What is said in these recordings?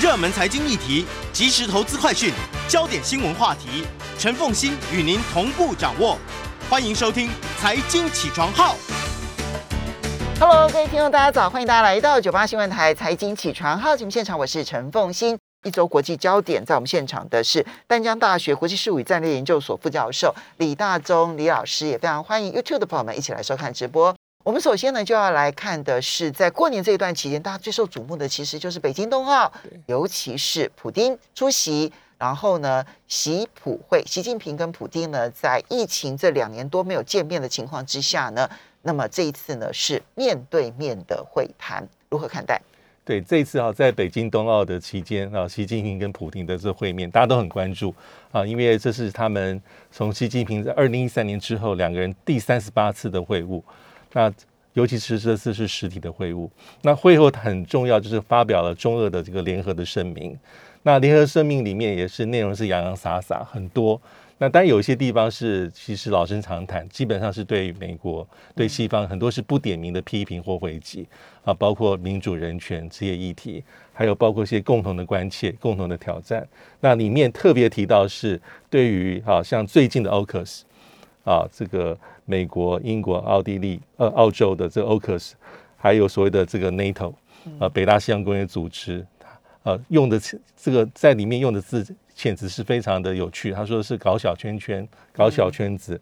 热门财经议题、即时投资快讯、焦点新闻话题，陈凤欣与您同步掌握。欢迎收听《财经起床号》。Hello，各位听众，大家早，欢迎大家来到九八新闻台财经起床号节目现场，我是陈凤欣。一周国际焦点，在我们现场的是淡江大学国际事务与战略研究所副教授李大中李老师，也非常欢迎 YouTube 的朋友们一起来收看直播。我们首先呢就要来看的是，在过年这一段期间，大家最受瞩目的其实就是北京冬奥，尤其是普丁出席，然后呢习普会，习近平跟普丁呢在疫情这两年多没有见面的情况之下呢，那么这一次呢是面对面的会谈，如何看待？对，这一次啊，在北京冬奥的期间啊，习近平跟普京的这会面，大家都很关注啊，因为这是他们从习近平在二零一三年之后两个人第三十八次的会晤，那尤其是这次是实体的会晤。那会后很重要，就是发表了中俄的这个联合的声明。那联合声明里面也是内容是洋洋洒洒很多。那当然有一些地方是其实老生常谈，基本上是对美国、对西方很多是不点名的批评或回击啊，包括民主、人权这些议题，还有包括一些共同的关切、共同的挑战。那里面特别提到是对于啊，像最近的 AUKUS 啊，这个美国、英国、奥地利、呃澳洲的这个 AUKUS，还有所谓的这个 NATO 啊，北大西洋公约组织。呃，用的这个在里面用的字遣词是非常的有趣。他说是搞小圈圈、搞小圈子、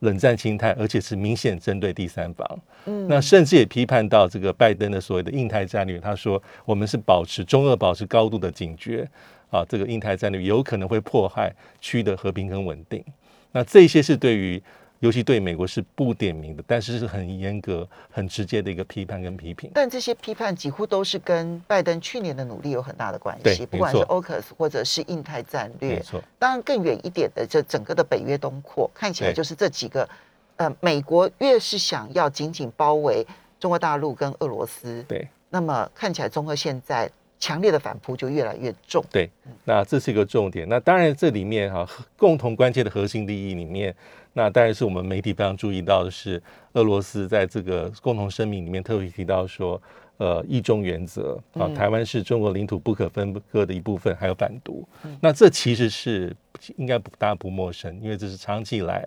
冷战心态，而且是明显针对第三方。嗯，那甚至也批判到这个拜登的所谓的印太战略。他说我们是保持中俄保持高度的警觉啊，这个印太战略有可能会迫害区域的和平跟稳定。那这些是对于。尤其对美国是不点名的，但是是很严格、很直接的一个批判跟批评。但这些批判几乎都是跟拜登去年的努力有很大的关系，不管是 AUKUS 或者是印太战略。当然更远一点的，这整个的北约东扩，看起来就是这几个。呃，美国越是想要紧紧包围中国大陆跟俄罗斯，对，那么看起来中俄现在强烈的反扑就越来越重。对，那这是一个重点。那当然这里面哈、啊，共同关切的核心利益里面。那当然是我们媒体非常注意到的是，俄罗斯在这个共同声明里面特别提到说，呃，一中原则啊，台湾是中国领土不可分割的一部分，还有反独。那这其实是应该不大家不陌生，因为这是长期以来，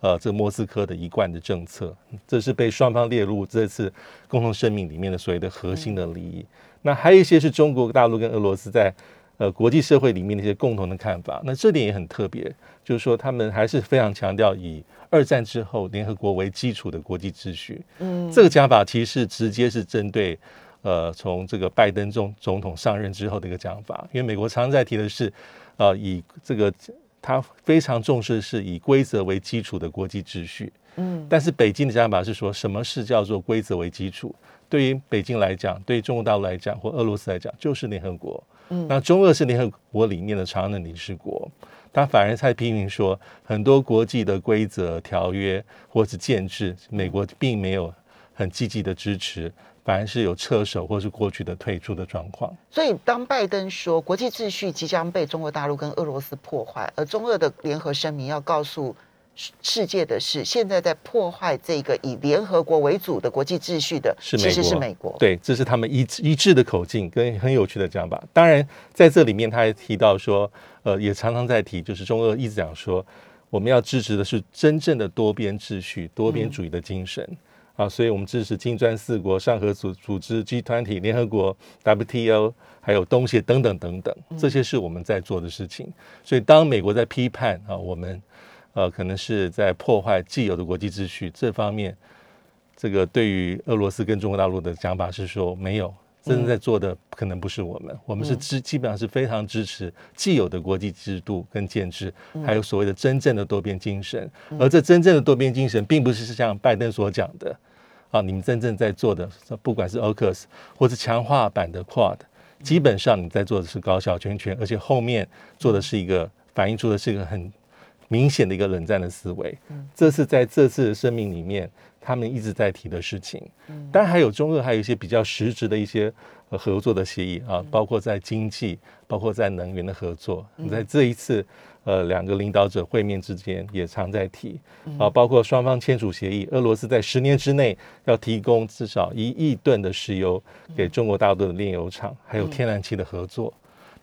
呃，这莫斯科的一贯的政策，这是被双方列入这次共同声明里面的所谓的核心的利益。那还有一些是中国大陆跟俄罗斯在。呃，国际社会里面的一些共同的看法，那这点也很特别，就是说他们还是非常强调以二战之后联合国为基础的国际秩序。嗯，这个讲法其实直接是针对呃从这个拜登总总统上任之后的一个讲法，因为美国常常在提的是呃以这个他非常重视是以规则为基础的国际秩序。嗯，但是北京的讲法是说什么是叫做规则为基础？对于北京来讲，对于中国大陆来讲，或俄罗斯来讲，就是联合国。嗯，那中俄是联合国里面的常任理事国，他反而在批评说，很多国际的规则、条约或是建制，美国并没有很积极的支持，反而是有撤手或是过去的退出的状况。所以，当拜登说国际秩序即将被中国大陆跟俄罗斯破坏，而中俄的联合声明要告诉。世界的是现在在破坏这个以联合国为主的国际秩序的，是其实是美国。对，这是他们一致一致的口径跟很有趣的讲法。当然，在这里面他还提到说，呃，也常常在提，就是中俄一直讲说，我们要支持的是真正的多边秩序、多边主义的精神、嗯、啊，所以我们支持金砖四国、上合组组织、G 团体、联合国、WTO，还有东协等等等等，这些是我们在做的事情。所以，当美国在批判啊，我们。呃，可能是在破坏既有的国际秩序这方面，这个对于俄罗斯跟中国大陆的讲法是说，没有真正在做的可能不是我们，我们是支基本上是非常支持既有的国际制度跟建制，还有所谓的真正的多边精神。而这真正的多边精神，并不是像拜登所讲的啊，你们真正在做的，不管是 OCCUS 或是强化版的 QUAD，基本上你在做的是搞小圈圈，而且后面做的是一个反映出的是一个很。明显的一个冷战的思维，这是在这次的声明里面，他们一直在提的事情。当然还有中俄还有一些比较实质的一些合作的协议啊，包括在经济，包括在能源的合作。在这一次呃两个领导者会面之间，也常在提啊，包括双方签署协议，俄罗斯在十年之内要提供至少一亿吨的石油给中国大陆的炼油厂，还有天然气的合作。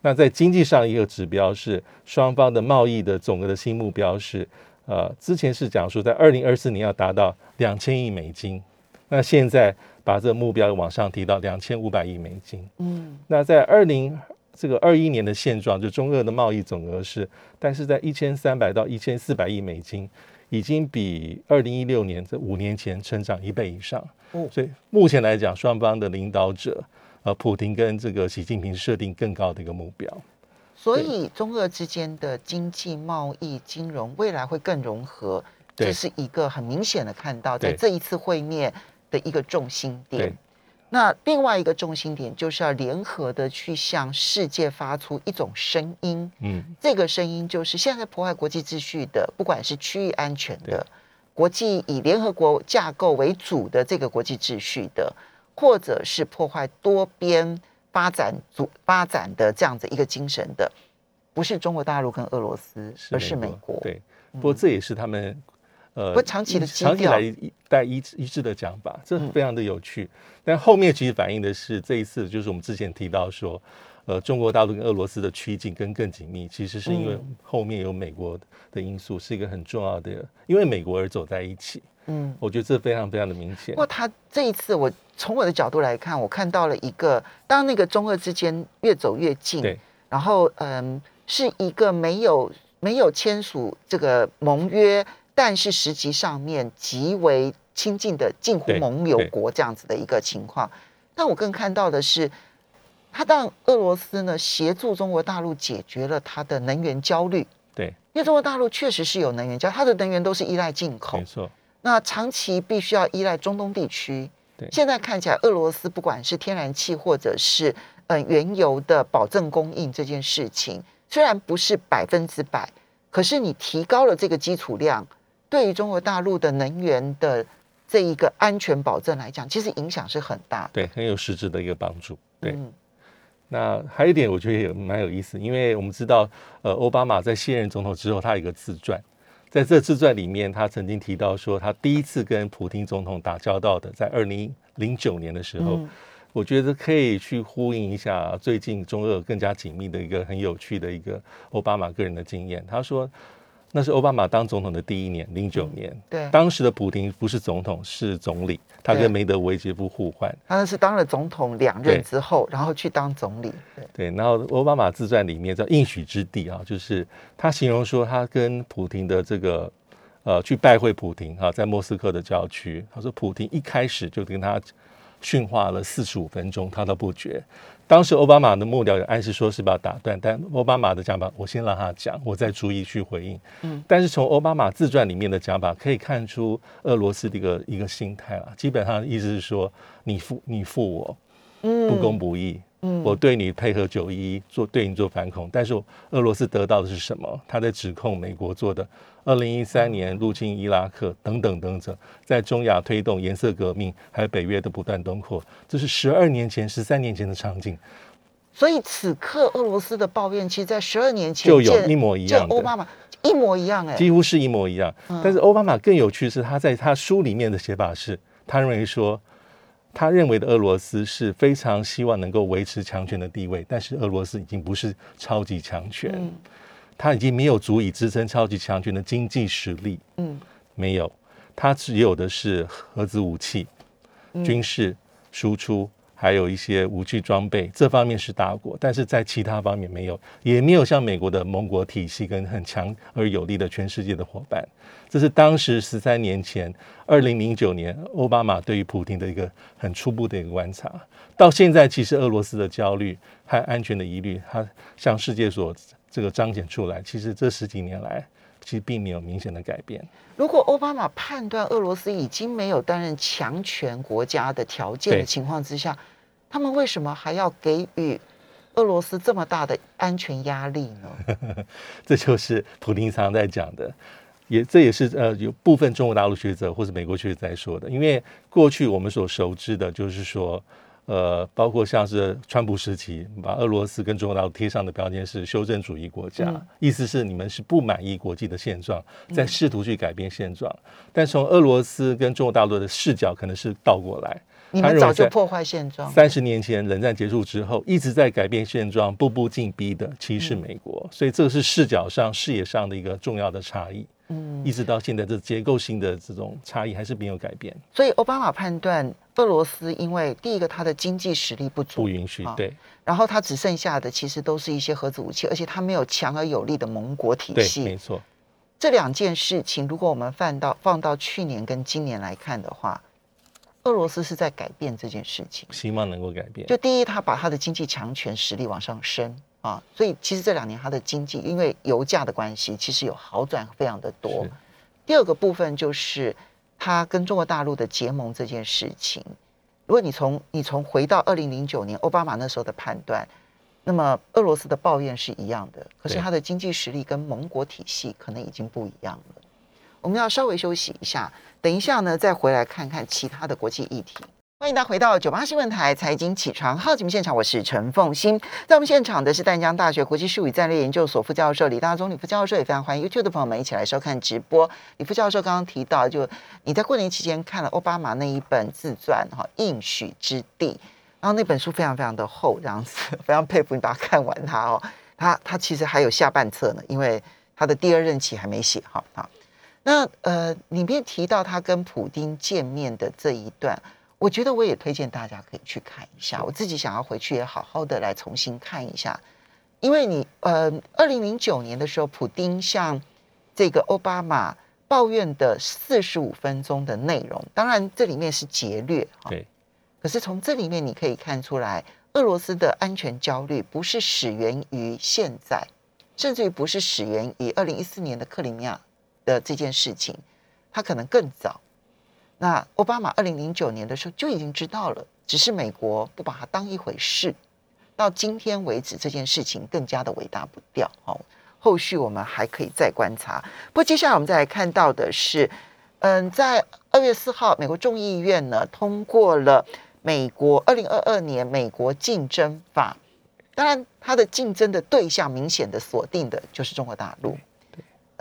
那在经济上一个指标是双方的贸易的总额的新目标是，呃，之前是讲说在二零二四年要达到两千亿美金，那现在把这个目标往上提到两千五百亿美金。嗯，那在二零这个二一年的现状，就中俄的贸易总额是，但是在一千三百到一千四百亿美金，已经比二零一六年这五年前成长一倍以上。哦所以目前来讲，双方的领导者，呃，普廷跟这个习近平设定更高的一个目标。所以中俄之间的经济、贸易、金融未来会更融合，对这是一个很明显的看到在对这一次会面的一个重心点。那另外一个重心点就是要联合的去向世界发出一种声音，嗯，这个声音就是现在破坏国际秩序的，不管是区域安全的，国际以联合国架构为主的这个国际秩序的，或者是破坏多边发展组发展的这样子一个精神的，不是中国大陆跟俄罗斯，而是美国。嗯对，不过这也是他们呃不长期的基长期调来一带一致一致的讲法，这嗯非常的有趣。但后面其实反映的是这一次，就是我们之前提到说，呃，中国大陆跟俄罗斯的趋近跟更紧密，其实是因为嗯后面有美国的因素，是一个很重要的，因为美国而走在一起。嗯，我觉得这非常非常的明显不。过他这一次，我从我的角度来看，我看到了一个，当那个中俄之间越走越近，对，然后嗯，是一个没有没有签署这个盟约，但是实际上面极为亲近的近乎盟友对国这样子的一个情况。但我更看到的是，他让俄罗斯呢协助中国大陆解决了他的能源焦虑，对，因为中国大陆确实是有能源焦，它的能源都是依赖进口没，错，那长期必须要依赖中东地区。对现在看起来，俄罗斯不管是天然气或者是呃原油的保证供应这件事情，虽然不是百分之百，可是你提高了这个基础量，对于中国大陆的能源的这一个安全保证来讲，其实影响是很大的。对，很有实质的一个帮助。对，嗯那还有一点，我觉得也蛮有意思，因为我们知道，呃，奥巴马在卸任总统之后，他有一个自传，在这自传里面，他曾经提到说，他第一次跟普京总统打交道的，在二零零九年的时候，嗯我觉得可以去呼应一下最近中俄更加紧密的一个很有趣的一个奥巴马个人的经验。他说，那是奥巴马当总统的第一年，零九年，对当时的普京不是总统，是总理，他跟梅德韦杰夫互换。他那是当了总统两任之后，然后去当总理。对，对，然后奥巴马自传里面叫应许之地啊，就是他形容说他跟普廷的这个呃去拜会普廷啊，在莫斯科的郊区，他说普廷一开始就跟他训话了四十五分钟，他都不绝。当时奥巴马的幕僚有暗示说是把他打断，但奥巴马的讲法，我先让他讲，我再逐一去回应。嗯，但是从奥巴马自传里面的讲法可以看出俄罗斯的一个一个心态啊，基本上意思是说你负你负我，嗯不公不义。嗯我对你配合九一一做对你做反恐，但是俄罗斯得到的是什么？他在指控美国做的二零一三年入侵伊拉克等等等等，在中亚推动颜色革命，还有北约的不断东扩，这是十二年前、十三年前的场景，所以此刻俄罗斯的抱怨，其实在十二年前就有一模一样的，见奥巴马一模一样哎、几乎是一模一样。嗯但是奥巴马更有趣是，他在他书里面的写法是，他认为说。他认为的俄罗斯是非常希望能够维持强权的地位，但是俄罗斯已经不是超级强权。嗯。它已经没有足以支撑超级强权的经济实力，嗯。没有，他只有的是核子武器、嗯。军事输出，还有一些武器装备，这方面是大国，但是在其他方面没有，也没有像美国的盟国体系跟很强而有力的全世界的伙伴。这是当时十三年前，二零零九年奥巴马对于普京的一个很初步的一个观察。到现在，其实俄罗斯的焦虑和安全的疑虑，它向世界所这个彰显出来。其实这十几年来，其实并没有明显的改变。如果奥巴马判断俄罗斯已经没有担任强权国家的条件的情况之下，他们为什么还要给予俄罗斯这么大的安全压力呢？这就是普林常在讲的，也这也是呃有部分中国大陆学者或者美国学者在说的。因为过去我们所熟知的就是说，呃，包括像是川普时期把俄罗斯跟中国大陆贴上的标签是修正主义国家，嗯意思是你们是不满意国际的现状，在试图去改变现状。但从俄罗斯跟中国大陆的视角可能是倒过来。你们早就破坏现状，三十年前冷战结束之后，一直在改变现状、步步进逼的，其实是美国。所以这个是视角上、视野上的一个重要的差异。嗯，一直到现在，这结构性的这种差异还是没有改变，所以奥巴马判断俄罗斯因为第一个它的经济实力不足不，允许好。对然后它只剩下的其实都是一些核子武器，而且它没有强而有力的盟国体，系没。错，这两件事情，如果我们放到放到去年跟今年来看的话，俄罗斯是在改变这件事情。希望能够改变。就第一，他把他的经济强权实力往上升啊，所以其实这两年他的经济因为油价的关系，其实有好转非常的多。第二个部分就是他跟中国大陆的结盟这件事情。如果你从你从回到二零零九年奥巴马那时候的判断，那么俄罗斯的抱怨是一样的，可是对它的经济实力跟盟国体系可能已经不一样了。我们要稍微休息一下，等一下呢再回来看看其他的国际议题。欢迎大家回到九八新闻台财经起床号节目现场，我是陈凤欣。在我们现场的是淡江大学国际术语战略研究所副教授李大中李副教授，也非常欢迎 YouTube 的朋友们一起来收看直播。李副教授刚刚提到，就你在过年期间看了奥巴马那一本自传哈《应许之地》，然后那本书非常非常的厚，这样子非常佩服你把它看完它哦。他他其实还有下半册呢，因为他的第二任期还没写好啊。那呃，里面提到他跟普丁见面的这一段，我觉得我也推荐大家可以去看一下。我自己想要回去也好好的来重新看一下，因为你呃，二零零九年的时候，普丁向这个奥巴马抱怨的四十五分钟的内容，当然这里面是劫掠啊，对可是从这里面你可以看出来，俄罗斯的安全焦虑不是始源于现在，甚至于不是始源于二零一四年的克里米亚的这件事情，它可能更早。那奥巴马二零零九年的时候就已经知道了，只是美国不把它当一回事。到今天为止，这件事情更加的尾大不掉哦。后续我们还可以再观察。不过接下来我们再来看到的是，嗯，在二月四号，美国众议院呢通过了美国二零二二年美国竞争法。当然，它的竞争的对象明显的锁定的就是中国大陆。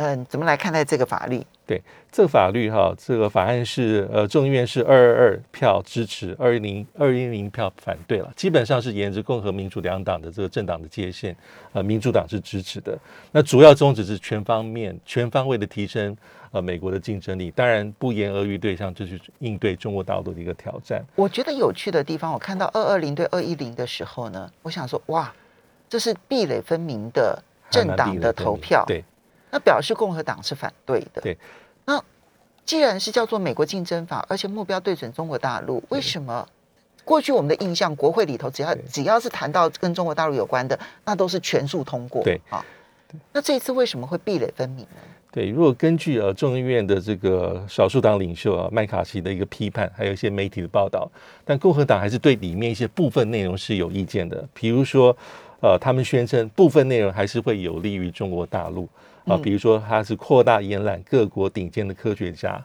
嗯，怎么来看待这个法律？对，这个法律哈，这个法案是呃众议院是二二二票支持，二零二一零票反对了，基本上是沿着共和民主两党的这个政党的界限，呃，民主党是支持的。那主要宗旨是全方面、全方位的提升呃美国的竞争力，当然不言而喻对象就是应对中国大陆的一个挑战。我觉得有趣的地方，我看到二二零对二一零的时候呢，我想说，哇，这是壁垒分明的政党的投票，对，那表示共和党是反对的。对，那既然是叫做美国竞争法，而且目标对准中国大陆，为什么过去我们的印象，国会里头只要只要是谈到跟中国大陆有关的，那都是全数通过？对啊。那这一次为什么会壁垒分明呢？对，如果根据呃众议院的这个少数党领袖啊麦卡锡的一个批判，还有一些媒体的报道，但共和党还是对里面一些部分内容是有意见的。比如说，呃，他们宣称部分内容还是会有利于中国大陆啊、嗯比如说他是扩大延揽各国顶尖的科学家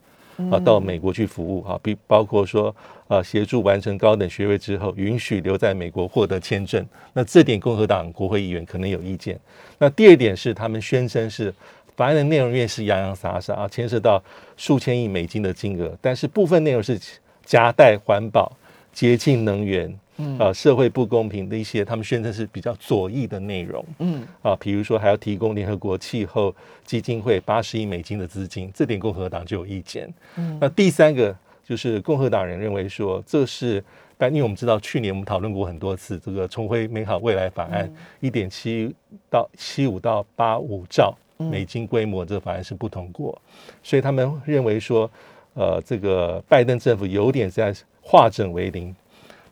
啊到美国去服务哈，比包括说啊协助完成高等学位之后，允许留在美国获得签证。那这点共和党国会议员可能有意见。那第二点是他们宣称是法案的内容越是洋洋洒洒啊，牵涉到数千亿美金的金额，但是部分内容是夹带环保、洁净能源。嗯。呃，社会不公平的一些，他们宣称是比较左翼的内容。嗯。啊，比如说还要提供联合国气候基金会八十亿美金的资金，这点共和党就有意见。嗯。那第三个就是共和党人认为说，这是，但因为我们知道去年我们讨论过很多次这个重回美好未来法案，一点七到七五到八五兆美金规模，这个法案是不通过，所以他们认为说，呃，这个拜登政府有点在化整为零，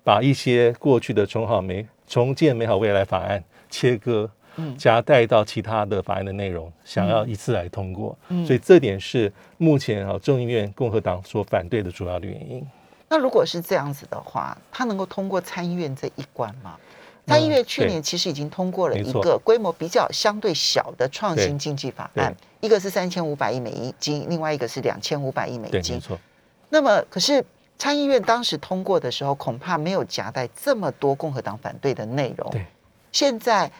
把一些过去的重好美重建美好未来法案切割。夹带到其他的法案的内容，想要一次来通过，所以这点是目前啊众议院共和党所反对的主要的原因。那如果是这样子的话，他能够通过参议院这一关吗？参议院去年其实已经通过了一个规模比较相对小的创新对经济法案，一个是三千五百亿美金，另外一个是两千五百亿美，金没。错，那么，可是参议院当时通过的时候，恐怕没有夹带这么多共和党反对的内容。对，现在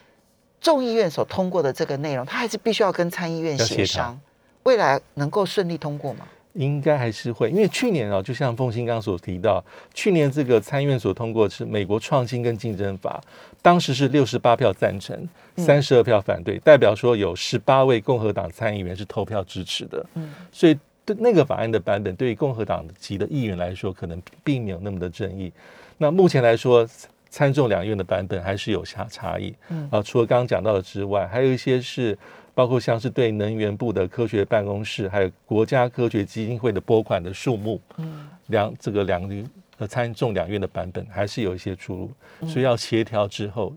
众议院所通过的这个内容，它还是必须要跟参议院要协协商，未来能够顺利通过吗？应该还是会，因为去年啊，就像凤新刚所提到，去年这个参议院所通过是美国创新跟竞争法，当时是六十八票赞成，三十二票反对，代表说有十八位共和党参议员是投票支持的。嗯，所以对那个法案的版本，对于共和党籍的议员来说，可能并没有那么的争议。那目前来说，参众两院的版本还是有差差异。嗯，啊，除了刚刚讲到的之外，还有一些是。包括像是对能源部的科学办公室，还有国家科学基金会的拨款的数目，嗯，两这个两呃参众两院的版本还是有一些出入，所以要协调之后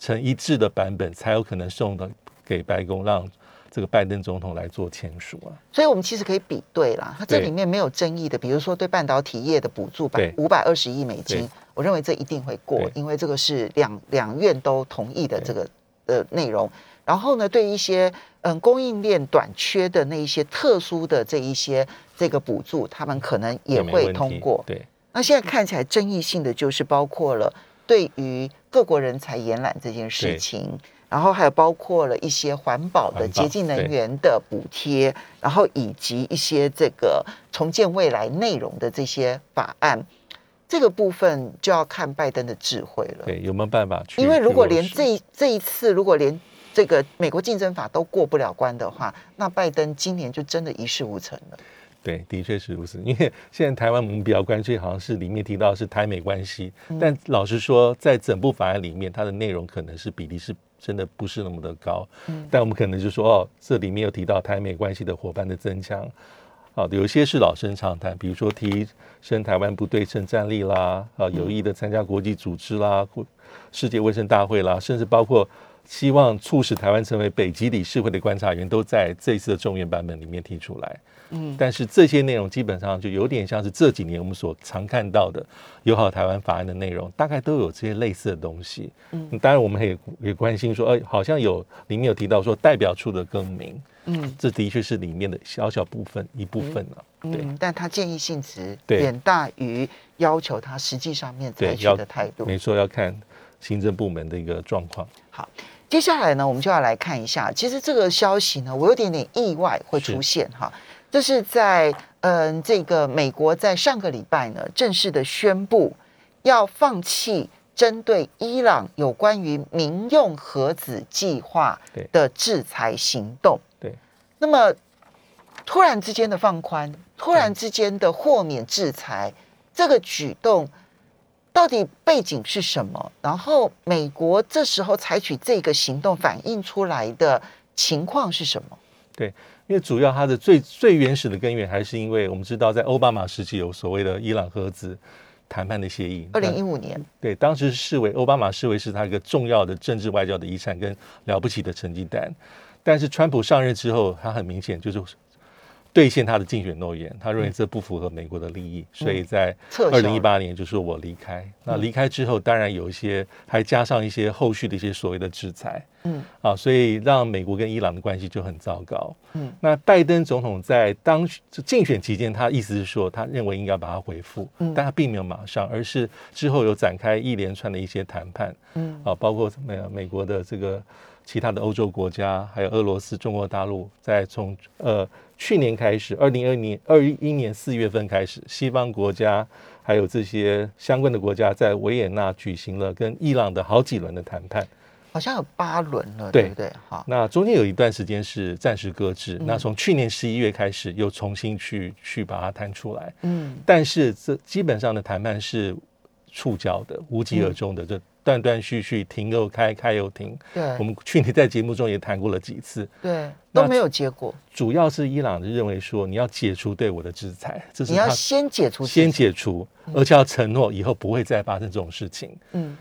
成一致的版本，才有可能送到给白宫，让这个拜登总统来做签署啊。所以我们其实可以比对啦，它这里面没有争议的，比如说对半导体业的补助百五百二十亿美金，我认为这一定会过，因为这个是两两院都同意的这个呃内容。然后呢，对一些嗯供应链短缺的那一些特殊的这一些这个补助，他们可能也会通过。对，那现在看起来争议性的就是包括了对于各国人才延揽这件事情，然后还有包括了一些环保的洁净能源的补贴，然后以及一些这个重建未来内容的这些法案，这个部分就要看拜登的智慧了。对，有没有办法去？因为如果连这这一次，如果连这个美国竞争法都过不了关的话，那拜登今年就真的一事无成了。对，的确是如此。因为现在台湾我们比较关注，好像是里面提到是台美关系，但老实说，在整部法案里面，它的内容可能是比例是真的不是那么的高。嗯，但我们可能就说，哦，这里面有提到台美关系的伙伴的增强，啊，有一些是老生常谈，比如说提升台湾不对称战力啦，啊，有意的参加国际组织啦，或世界卫生大会啦，甚至包括。希望促使台湾成为北极理事会的观察员，都在这一次的众院版本里面提出来。嗯，但是这些内容基本上就有点像是这几年我们所常看到的友好台湾法案的内容，大概都有这些类似的东西。嗯，当然我们也也关心说，哎，好像有里面有提到说代表处的更名。嗯，这的确是里面的小小部分一部分了。对，但他建议性质远大于要求他实际上面采取的态度。没错，要看行政部门的一个状况。好。接下来呢，我们就要来看一下，其实这个消息呢，我有点点意外会出现哈。这是在嗯，这个美国在上个礼拜呢，正式的宣布要放弃针对伊朗有关于民用核子计划的制裁行动。对，那么突然之间的放宽，突然之间的豁免制裁，这个举动。到底背景是什么？然后美国这时候采取这个行动，反映出来的情况是什么？对，因为主要它的最最原始的根源，还是因为我们知道，在奥巴马时期有所谓的伊朗核子谈判的协议。二零一五年，对，当时视为奥巴马视为是他一个重要的政治外交的遗产跟了不起的成绩单。但是川普上任之后，他很明显就是。兑现他的竞选诺言，他认为这不符合美国的利益，所以在二零一八年就说我离开。那离开之后，当然有一些还加上一些后续的一些所谓的制裁，嗯。啊，所以让美国跟伊朗的关系就很糟糕。嗯，那拜登总统在当竞选期间，他意思是说，他认为应该把它回复，但他并没有马上，而是之后有展开一连串的一些谈判，嗯。啊，包括美美国的这个其他的欧洲国家，还有俄罗斯、中国大陆，在从呃。去年开始，二零二年二一年四月份开始，西方国家还有这些相关的国家在维也纳举行了跟伊朗的好几轮的谈判，好像有八轮了，对不对？好，那中间有一段时间是暂时搁置，那从去年十一月开始又重新去去把它谈出来，嗯，但是这基本上的谈判是触礁的，无疾而终的，这。断断续续，停又开，开又停。对，我们去年在节目中也谈过了几次。对，都没有结果。主要是伊朗认为说，你要解除对我的制裁，这是你要先解除，先解除，而且要承诺以后不会再发生这种事情。嗯，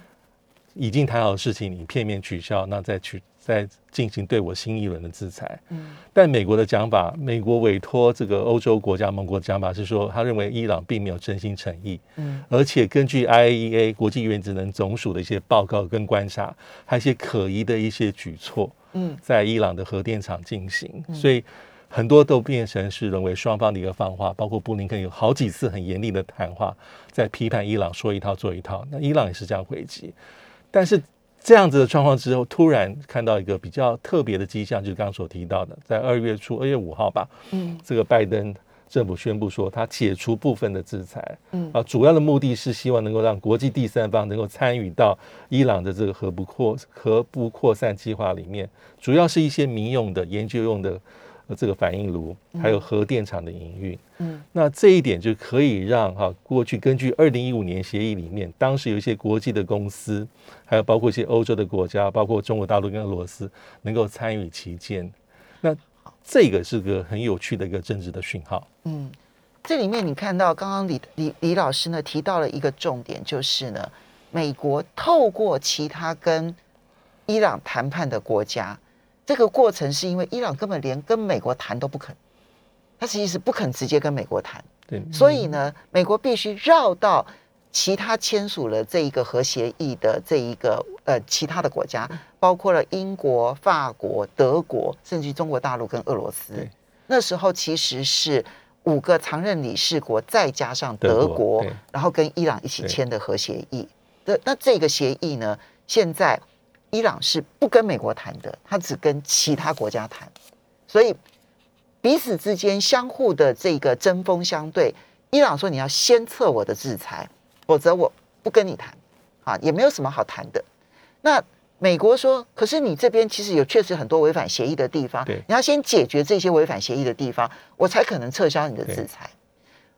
已经谈好的事情，你片面取消，那再去。在进行对我新一轮的制裁，嗯，但美国的讲法，美国委托这个欧洲国家盟国的讲法是说，他认为伊朗并没有真心诚意，嗯，而且根据 IAEA 国际原子能总署的一些报告跟观察，还有一些可疑的一些举措，嗯，在伊朗的核电厂进行，所以很多都变成是沦为双方的一个放话，包括布林肯有好几次很严厉的谈话，在批判伊朗说一套做一套，那伊朗也是这样回击，但是。这样子的状况之后，突然看到一个比较特别的迹象，就是刚刚所提到的，在二月初，二月五号吧，嗯，这个拜登政府宣布说，他解除部分的制裁，嗯。啊，主要的目的是希望能够让国际第三方能够参与到伊朗的这个核不扩核不扩散计划里面，主要是一些民用的研究用的呃这个反应炉，还有核电厂的营运。嗯，那这一点就可以让哈、过去根据二零一五年协议里面，当时有一些国际的公司，还有包括一些欧洲的国家，包括中国大陆跟俄罗斯，能够参与其间。那这个是个很有趣的一个政治的讯号。嗯，这里面你看到刚刚李李李老师呢提到了一个重点，就是呢，美国透过其他跟伊朗谈判的国家，这个过程是因为伊朗根本连跟美国谈都不肯，他其实不肯直接跟美国谈，对，所以呢，美国必须绕到其他签署了这一个核协议的这一个呃其他的国家，包括了英国、法国、德国，甚至中国大陆跟俄罗斯。那时候其实是五个常任理事国，再加上德德国，然后跟伊朗一起签的核协议。那那这个协议呢，现在伊朗是不跟美国谈的，他只跟其他国家谈，所以彼此之间相互的这个针锋相对。伊朗说你要先撤我的制裁，否则我不跟你谈，啊，也没有什么好谈的。那美国说，可是你这边其实有确实很多违反协议的地方，你要先解决这些违反协议的地方，我才可能撤销你的制裁。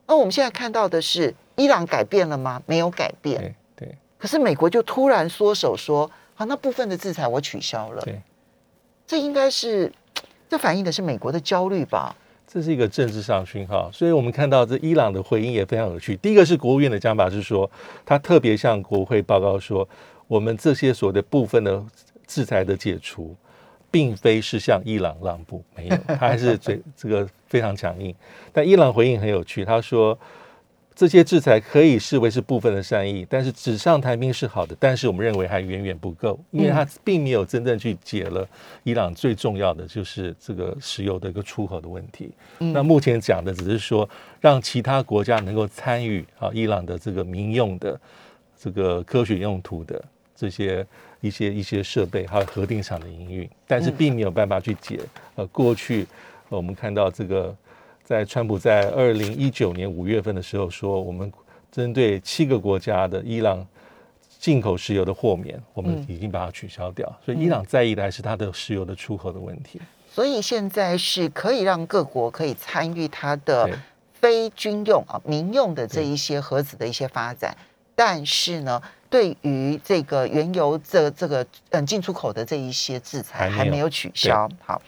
那我们现在看到的是，伊朗改变了吗？没有改变。对对可是美国就突然缩手说，好，那部分的制裁我取消了。对，这应该是，这反映的是美国的焦虑吧？这是一个政治上讯号。所以我们看到这伊朗的回应也非常有趣。第一个是国务院的讲法是说，他特别向国会报告说，我们这些所谓的部分的制裁的解除，并非是向伊朗让步，没有，他还是这 这个非常强硬。但伊朗回应很有趣，他说。这些制裁可以视为是部分的善意，但是纸上谈兵是好的，但是我们认为还远远不够，因为它并没有真正去解了伊朗最重要的就是这个石油的一个出口的问题。那目前讲的只是说让其他国家能够参与啊伊朗的这个民用的这个科学用途的这些一些一些设备，还有核电厂的营运，但是并没有办法去解呃过去呃我们看到这个。在川普在二零一九年五月份的时候说，我们针对七个国家的伊朗进口石油的豁免，我们已经把它取消掉。所以伊朗在意的还是它的石油的出口的问题。所以现在是可以让各国可以参与它的非军用啊民用的这一些核子的一些发展，但是呢，对于这个原油这这个嗯进出口的这一些制裁还没有还没有取消。好，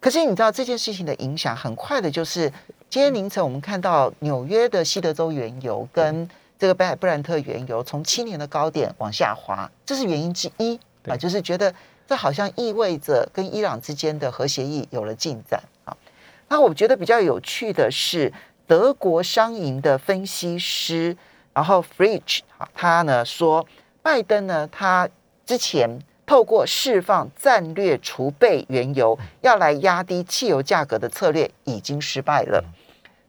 可是你知道这件事情的影响很快的，就是今天凌晨我们看到纽约的西德州原油跟这个北海布兰特原油从七年的高点往下滑，这是原因之一啊，就是觉得这好像意味着跟伊朗之间的核协议有了进展啊。那我觉得比较有趣的是，德国商银的分析师，然后 Fridge 啊，他呢说，拜登呢他之前透过释放战略储备原油，要来压低汽油价格的策略已经失败了。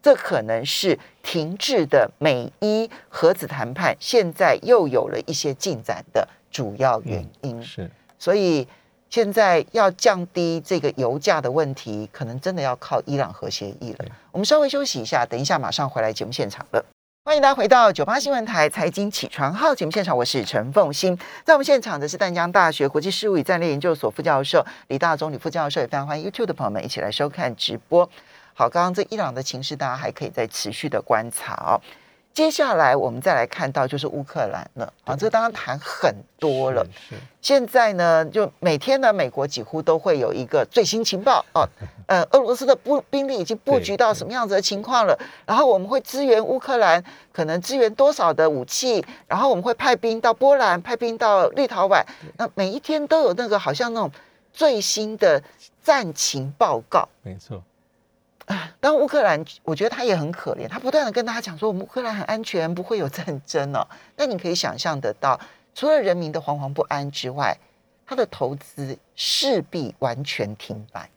这可能是停滞的美伊核子谈判，现在又有了一些进展的主要原因。是所以现在要降低这个油价的问题，可能真的要靠伊朗核协议了。我们稍微休息一下，等一下马上回来节目现场了。欢迎大家回到九八新闻台财经起床号节目现场，我是陈凤欣。在我们现场的是淡江大学国际事务与战略研究所副教授李大中李副教授，也非常欢迎 YouTube 的朋友们一起来收看直播。好，刚刚这伊朗的情势，大家还可以再持续的观察哦。接下来我们再来看到就是乌克兰了啊，这当然谈很多了。是现在呢，就每天呢，美国几乎都会有一个最新情报哦，呃，俄罗斯的布兵力已经布局到什么样子的情况了，然后我们会支援乌克兰，可能支援多少的武器，然后我们会派兵到波兰，派兵到立陶宛，那每一天都有那个好像那种最新的战情报告。没错，当乌克兰，我觉得他也很可怜，他不断的跟大家讲说，我们乌克兰很安全，不会有战争哦。那你可以想象得到，除了人民的惶惶不安之外，他的投资势必完全停摆，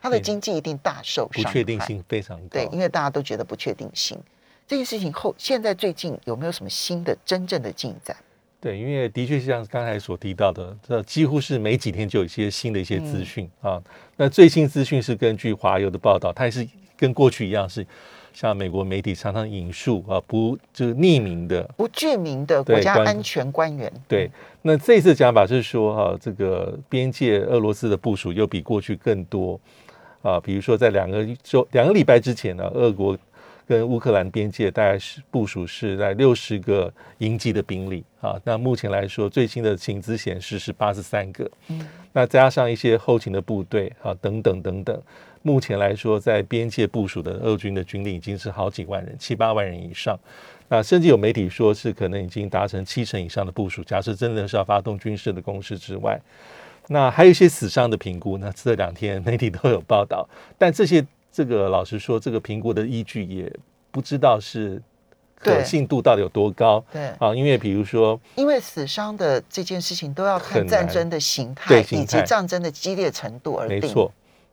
他的对经济一定大受不伤害。确定性非常高。对，因为大家都觉得不确定性。这件事情后，现在最近有没有什么新的真正的进展？对，因为的确像刚才所提到的，这几乎是每几天就有一些新的一些资讯、啊。那最新资讯是根据华邮的报道，它也是跟过去一样是像美国媒体常常引述啊，不就是匿名的不具名的国家安全官员，对，那这次讲法是说哈、这个边界俄罗斯的部署又比过去更多啊，比如说在两个周两个礼拜之前呢，俄国跟乌克兰边界大概是部署是在六十个营级的兵力啊，那目前来说最新的情资显示是八十三个，嗯那加上一些后勤的部队啊等等等等，目前来说在边界部署的俄军的军力已经是好几万人，七八万人以上。那甚至有媒体说是可能已经达成七成以上的部署。假设真的是要发动军事的攻势之外，那还有一些死伤的评估，那这两天媒体都有报道。但这些这个老实说，这个评估的依据也不知道是可信度到底有多高对，啊。因为比如说，因为死伤的这件事情都要看战争的形态以及态战争的激烈程度而定。没错。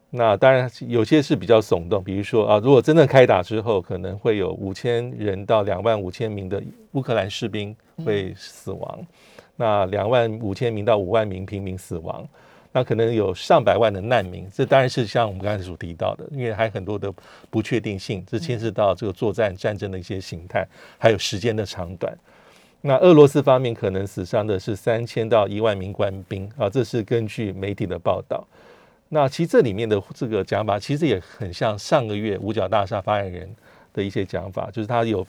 那当然，有些是比较耸动，比如说啊，如果真的开打之后，可能会有五千人到两万五千名的乌克兰士兵会死亡，那两万五千名到五万名平民死亡，那可能有上百万的难民。这当然是像我们刚才所提到的，因为还有很多的不确定性，这牵涉到这个作战战争的一些形态，还有时间的长短。那俄罗斯方面可能死伤的是三千到一万名官兵啊，这是根据媒体的报道。那其实这里面的这个讲法，其实也很像上个月五角大厦发言人的一些讲法，就是他有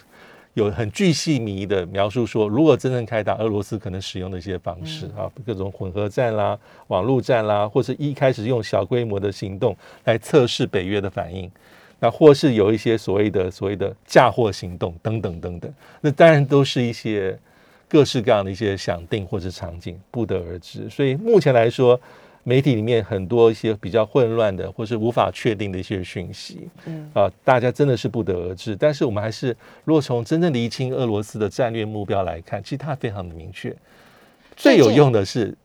有很巨细靡的描述说，如果真正开打，俄罗斯可能使用的一些方式啊，各种混合战啦、网络战啦，或是一开始用小规模的行动来测试北约的反应。那或是有一些所谓的所谓的嫁祸行动等等等等，那当然都是一些各式各样的一些想定或者场景，不得而知。所以目前来说，媒体里面很多一些比较混乱的或是无法确定的一些讯息，嗯啊，大家真的是不得而知。但是我们还是，如果从真正厘清俄罗斯的战略目标来看，其实它非常的明确。最有用的是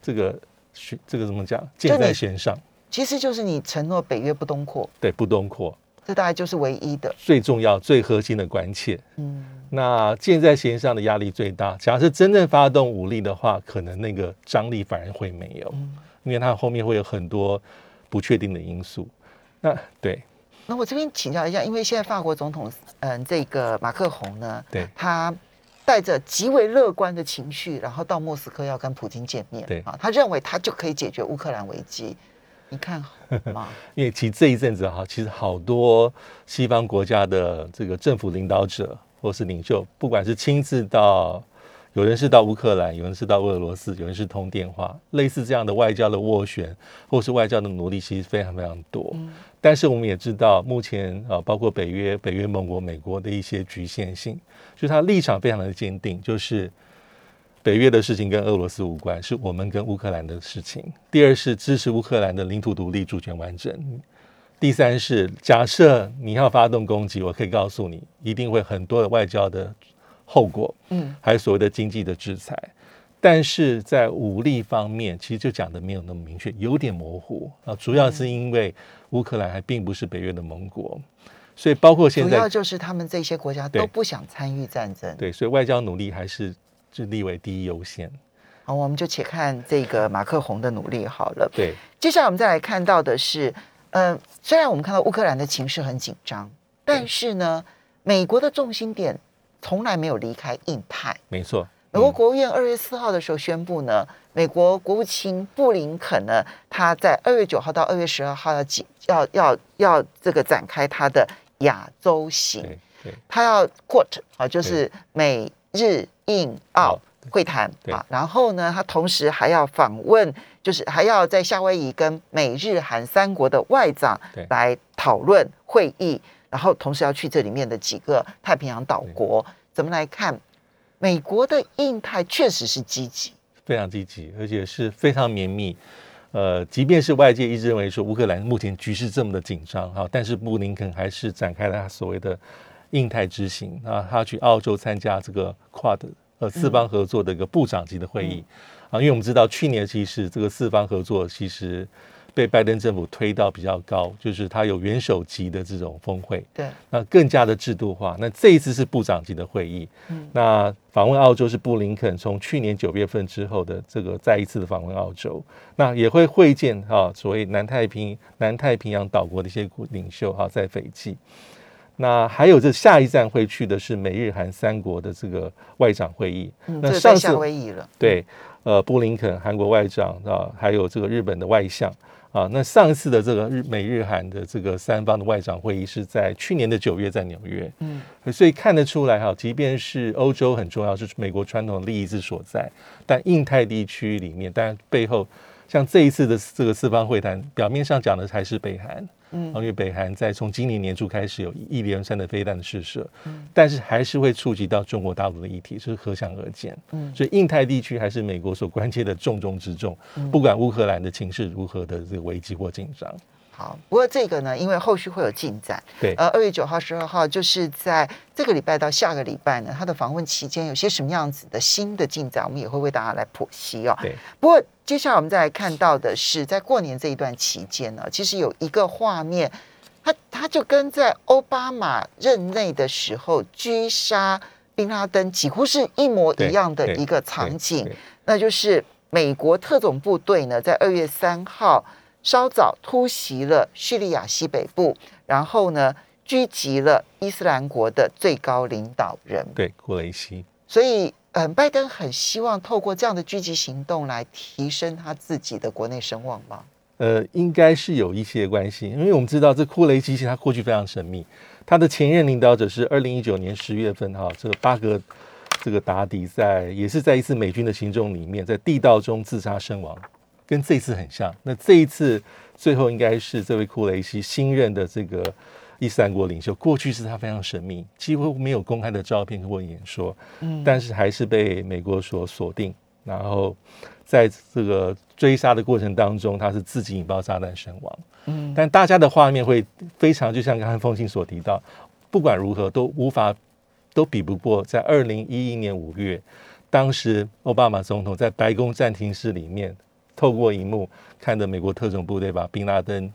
这个学这个怎么讲？箭在弦上，其实就是你承诺北约不东扩，对，不东扩。这大概就是唯一的。最重要、最核心的关切。嗯，那箭在弦上的压力最大。假设真正发动武力的话，可能那个张力反而会没有，因为它后面会有很多不确定的因素。那对那我这边请教一下，因为现在法国总统，嗯，这个马克宏呢，对他带着极为乐观的情绪，然后到莫斯科要跟普京见面，对啊，他认为他就可以解决乌克兰危机，你看好吗？因为其实这一阵子哈，其实好多西方国家的这个政府领导者或是领袖，不管是亲自到，有人是到乌克兰，有人是到俄罗斯，有人是通电话，类似这样的外交的斡旋或是外交的努力，其实非常非常多。但是我们也知道，目前啊，包括北约、北约盟国、美国的一些局限性，就是他立场非常的坚定，就是北约的事情跟俄罗斯无关，是我们跟乌克兰的事情。第二是支持乌克兰的领土独立、主权完整。第三是假设你要发动攻击，我可以告诉你，一定会很多的外交的后果，嗯，还有所谓的经济的制裁。但是在武力方面，其实就讲的没有那么明确，有点模糊啊。主要是因为乌克兰还并不是北约的盟国，所以包括现在主要就是他们这些国家都不想参与战争。对，所以外交努力还是就立为第一优先。好，我们就且看这个马克宏的努力好了。对，接下来我们再来看到的是，呃，虽然我们看到乌克兰的情势很紧张，但是呢，美国的重心点从来没有离开印太。没错。美国国务院二月四号的时候宣布呢，美国国务卿布林肯呢，他在二月九号到二月十二号要进要要要这个展开他的亚洲行，对对。他要 quote 啊，就是美日印澳好会谈对。啊，然后呢，他同时还要访问，就是还要在夏威夷跟美日韩三国的外长对。来讨论会议，然后同时要去这里面的几个太平洋岛国，怎么来看？美国的印太确实是积极，非常积极，而且是非常绵密。呃，即便是外界一直认为说乌克兰目前局势这么的紧张哈，但是布林肯还是展开了他所谓的印太之行。啊，他去澳洲参加这个 Quad 呃四方合作的一个部长级的会议、啊，因为我们知道去年其实这个四方合作其实被拜登政府推到比较高，就是它有元首级的这种峰会，对，那更加的制度化。那这一次是部长级的会议，嗯那访问澳洲是布林肯从去年九月份之后的这个再一次的访问澳洲，那也会会见啊所谓南太平南太平洋岛国的一些领袖哈、在斐济。那还有这下一站会去的是美日韩三国的这个外长会议。嗯，那上次夏威夷了，对，呃，布林肯韩国外长啊，还有这个日本的外相啊。那上一次的这个日美日韩的这个三方的外长会议是在去年的九月在纽约，嗯，所以看得出来哈，即便是欧洲很重要，是美国传统利益之所在，但印太地区里面，但背后像这一次的这个四方会谈，表面上讲的还是北韩。嗯因为北韩在从今年年初开始有一连串的飞弹的试射，嗯但是还是会触及到中国大陆的议题，这是可想而知。嗯所以印太地区还是美国所关切的重中之重，嗯不管乌克兰的情势如何的这个危机或紧张。好，不过这个呢，因为后续会有进展，对，呃，二月九号、十二号，就是在这个礼拜到下个礼拜呢，他的访问期间有些什么样子的新的进展，我们也会为大家来剖析哦。对，不过接下来我们再来看到的是，在过年这一段期间呢，其实有一个画面，它它就跟在奥巴马任内的时候狙杀宾拉登几乎是一模一样的一个场景，那就是美国特种部队呢，在二月三号稍早突袭了叙利亚西北部，然后呢狙击了伊斯兰国的最高领导人。对，库雷西，所以，嗯，拜登很希望透过这样的狙击行动来提升他自己的国内声望吗？呃，应该是有一些关系，因为我们知道这库雷西其实他过去非常神秘，他的前任领导者是二零一九年十月份哈，这个巴格这个达迪在也是在一次美军的行动里面，在地道中自杀身亡，跟这次很像。那这一次最后应该是这位库雷西新任的这个伊斯兰国领袖，过去是他非常神秘，几乎没有公开的照片或演说，嗯但是还是被美国所锁定，然后在这个追杀的过程当中，他是自己引爆炸弹身亡。嗯但大家的画面会非常，就像刚才风信所提到，不管如何都无法都比不过在二零一一年五月，当时奥巴马总统在白宫暂停室里面透过荧幕看着美国特种部队把宾拉登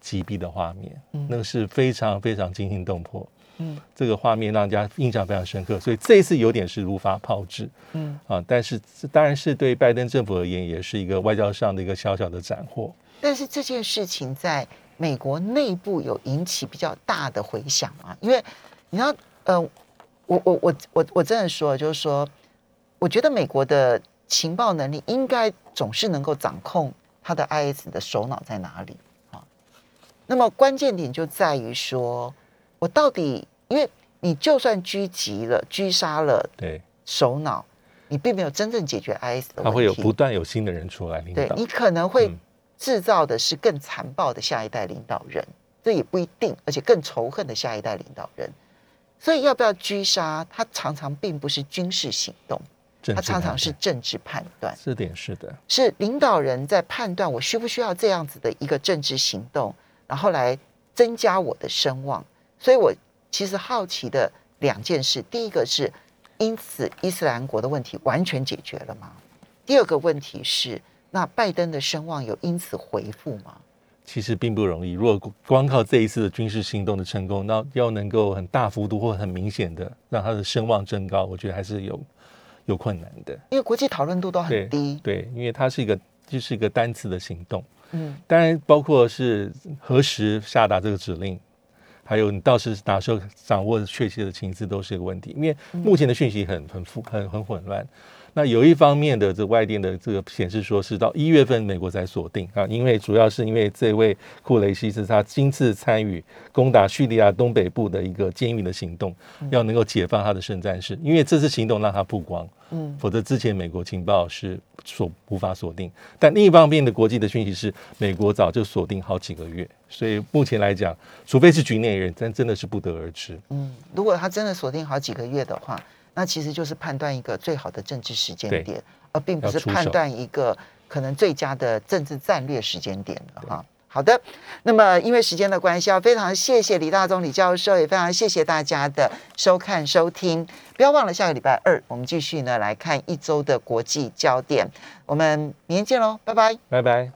击毙的画面，嗯。那个是非常非常惊心动魄。嗯。这个画面让人家印象非常深刻，所以这一次有点是如法炮制。嗯。啊，但是这当然是对拜登政府而言，也是一个外交上的一个小小的斩获。但是这件事情在美国内部有引起比较大的回响啊，因为你知道，呃，我我我我我真的说，就是说，我觉得美国的情报能力应该总是能够掌控他的 IS 的首脑在哪里啊。那么关键点就在于说，我到底，因为你就算狙击了、狙杀了对，首脑，你并没有真正解决 IS 的问题，他会有不断有新的人出来领导。对你可能会嗯制造的是更残暴的下一代领导人，这也不一定，而且更仇恨的下一代领导人。所以要不要狙杀，他常常并不是军事行动，它常常是政治判断，是点是的，是领导人在判断我需不需要这样子的一个政治行动，然后来增加我的声望。所以我其实好奇的两件事，第一个是，因此伊斯兰国的问题完全解决了吗？第二个问题是，那拜登的声望有因此回复吗？其实并不容易。如果光靠这一次的军事行动的成功，那要能够很大幅度或很明显的让他的声望增高，我觉得还是有有困难的。因为国际讨论度都很低，对，因为它是一个就是一个单次的行动，嗯当然包括是何时下达这个指令，还有你到时哪时候掌握确切的情资都是一个问题，因为目前的讯息很很复很很混乱。那有一方面的这外电的这个显示说是到一月份美国才锁定啊，因为主要是因为这位库雷西是他亲自参与攻打叙利亚东北部的一个监狱的行动，要能够解放他的圣战士，因为这次行动让他曝光，嗯否则之前美国情报是锁无法锁定。但另一方面的国际的讯息是，美国早就锁定好几个月，所以目前来讲，除非是局内人，但真的是不得而知。嗯，如果他真的锁定好几个月的话，那其实就是判断一个最好的政治时间对点，而并不是判断一个可能最佳的政治战略时间点了哈。好的，那么因为时间的关系，要非常谢谢李大中李教授，也非常谢谢大家的收看收听。不要忘了下个礼拜二，我们继续呢来看一周的国际焦点。我们明天见喽，拜拜。拜拜。